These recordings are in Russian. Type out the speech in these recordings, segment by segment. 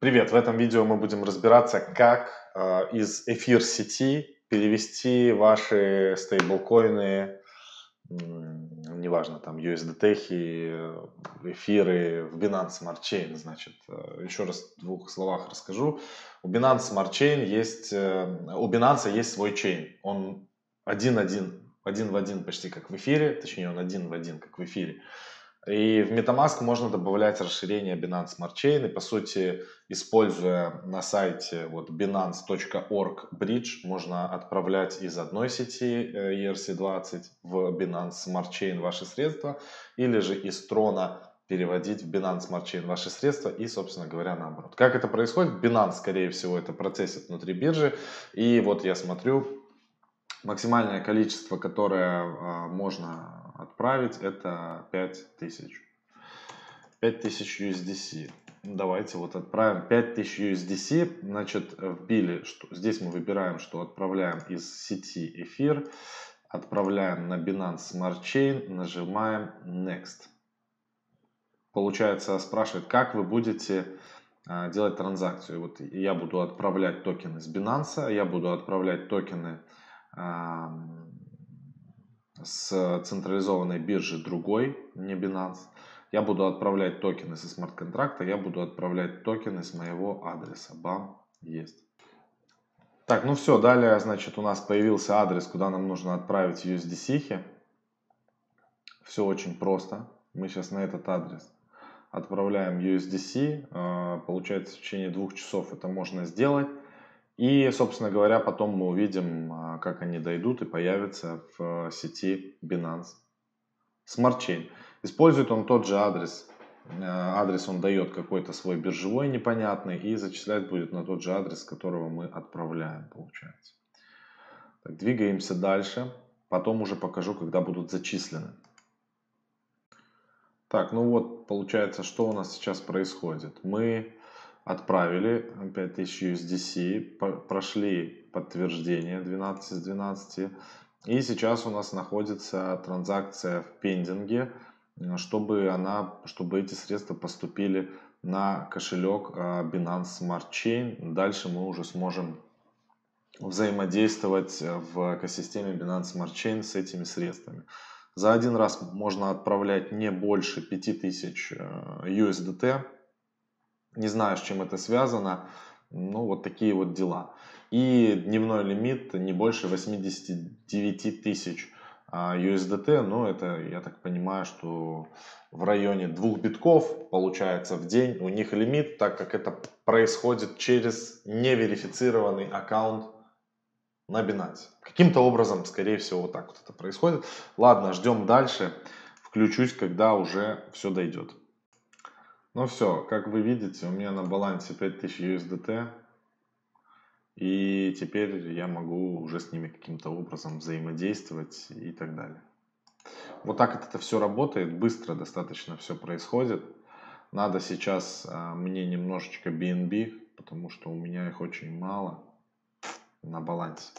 Привет! В этом видео мы будем разбираться, как э, из эфир сети перевести ваши стейблкоины, неважно, там USDT, эфиры в Binance Smart Chain. Значит, э, еще раз в двух словах расскажу. У Binance Smart Chain есть, э, у Binance есть свой чейн. Он один-один, один в один почти как в эфире, точнее он один в один как в эфире. И в MetaMask можно добавлять расширение Binance Smart Chain. И по сути, используя на сайте вот binance.org bridge, можно отправлять из одной сети ERC20 э, в Binance Smart Chain ваши средства, или же из трона переводить в Binance Smart Chain ваши средства и, собственно говоря, наоборот. Как это происходит? Binance, скорее всего, это процессит внутри биржи. И вот я смотрю, максимальное количество, которое а, можно отправить, это 5000. 5000 USDC. Давайте вот отправим 5000 USDC. Значит, вбили, что здесь мы выбираем, что отправляем из сети эфир. Отправляем на Binance Smart Chain, нажимаем Next. Получается, спрашивает, как вы будете а, делать транзакцию. Вот я буду отправлять токены с Binance, я буду отправлять токены с централизованной биржи другой, не Binance. Я буду отправлять токены со смарт-контракта, я буду отправлять токены с моего адреса. Бам, есть. Так, ну все, далее, значит, у нас появился адрес, куда нам нужно отправить USDC. Все очень просто. Мы сейчас на этот адрес отправляем USDC. А, получается, в течение двух часов это можно сделать. И, собственно говоря, потом мы увидим, а, как они дойдут и появятся в сети Binance Smart Chain. Использует он тот же адрес. А, адрес он дает какой-то свой биржевой непонятный и зачислять будет на тот же адрес, которого мы отправляем, получается. Так, двигаемся дальше. Потом уже покажу, когда будут зачислены. Так, ну вот, получается, что у нас сейчас происходит. Мы отправили 5000 USDC, прошли подтверждение 12 из 12. И сейчас у нас находится транзакция в пендинге, чтобы, она, чтобы эти средства поступили на кошелек а, Binance Smart Chain. Дальше мы уже сможем взаимодействовать в экосистеме Binance Smart Chain с этими средствами. За один раз можно отправлять не больше 5000 USDT не знаю, с чем это связано. Ну, вот такие вот дела. И дневной лимит не больше 89 тысяч USDT. А, ну, это, я так понимаю, что в районе двух битков получается в день у них лимит, так как это происходит через неверифицированный аккаунт на Binance. Каким-то образом, скорее всего, вот так вот это происходит. Ладно, ждем дальше. Включусь, когда уже все дойдет. Ну все, как вы видите, у меня на балансе 5000 USDT. И теперь я могу уже с ними каким-то образом взаимодействовать и так далее. Вот так это все работает, быстро достаточно все происходит. Надо сейчас а, мне немножечко BNB, потому что у меня их очень мало на балансе.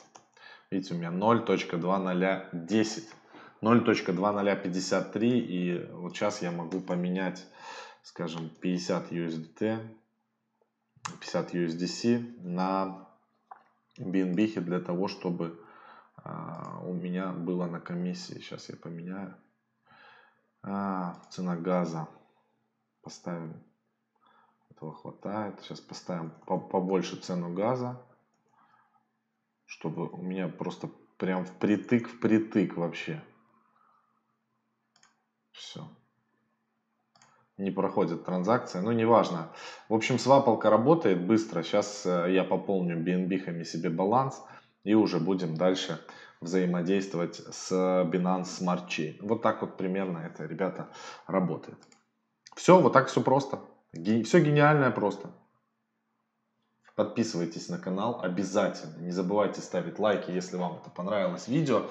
Видите, у меня 0.2010. 0.2053 и вот сейчас я могу поменять скажем, 50 USDT, 50 USDC на BNB для того, чтобы а, у меня было на комиссии. Сейчас я поменяю. А, цена газа. Поставим. Этого хватает. Сейчас поставим побольше цену газа. Чтобы у меня просто прям впритык, впритык вообще. Все не проходит транзакция, ну неважно. В общем, свапалка работает быстро. Сейчас э, я пополню BNB себе баланс и уже будем дальше взаимодействовать с Binance Smart Chain. Вот так вот примерно это, ребята, работает. Все, вот так все просто. Все гениальное просто. Подписывайтесь на канал обязательно. Не забывайте ставить лайки, если вам это понравилось видео.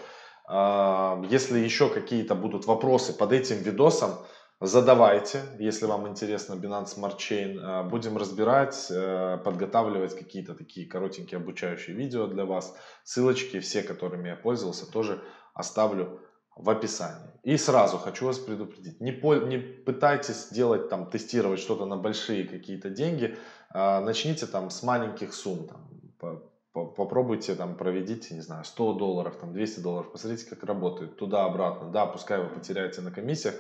А, если еще какие-то будут вопросы под этим видосом, Задавайте, если вам интересно Binance Smart Chain. А, будем разбирать, э, подготавливать какие-то такие коротенькие обучающие видео для вас. Ссылочки, все, которыми я пользовался, тоже оставлю в описании. И сразу хочу вас предупредить, не, по, не пытайтесь делать там, тестировать что-то на большие какие-то деньги, а, начните там с маленьких сумм, там, по, по, попробуйте там проведите, не знаю, 100 долларов, там 200 долларов, посмотрите, как работает, туда-обратно, да, пускай вы потеряете на комиссиях,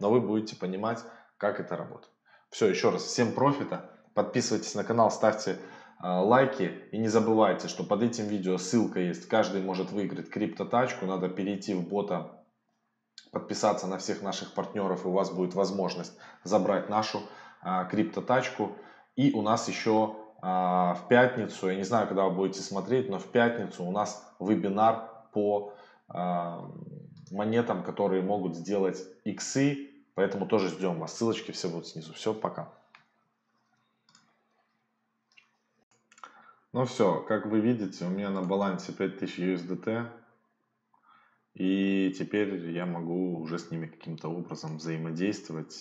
но вы будете понимать, как это работает. Все, еще раз, всем профита, подписывайтесь на канал, ставьте э, лайки. И не забывайте, что под этим видео ссылка есть, каждый может выиграть криптотачку, надо перейти в бота подписаться на всех наших партнеров, и у вас будет возможность забрать нашу а, криптотачку. И у нас еще а, в пятницу, я не знаю, когда вы будете смотреть, но в пятницу у нас вебинар по а, монетам, которые могут сделать иксы, поэтому тоже ждем вас. Ссылочки все будут снизу. Все, пока. Ну все, как вы видите, у меня на балансе 5000 USDT. И теперь я могу уже с ними каким-то образом взаимодействовать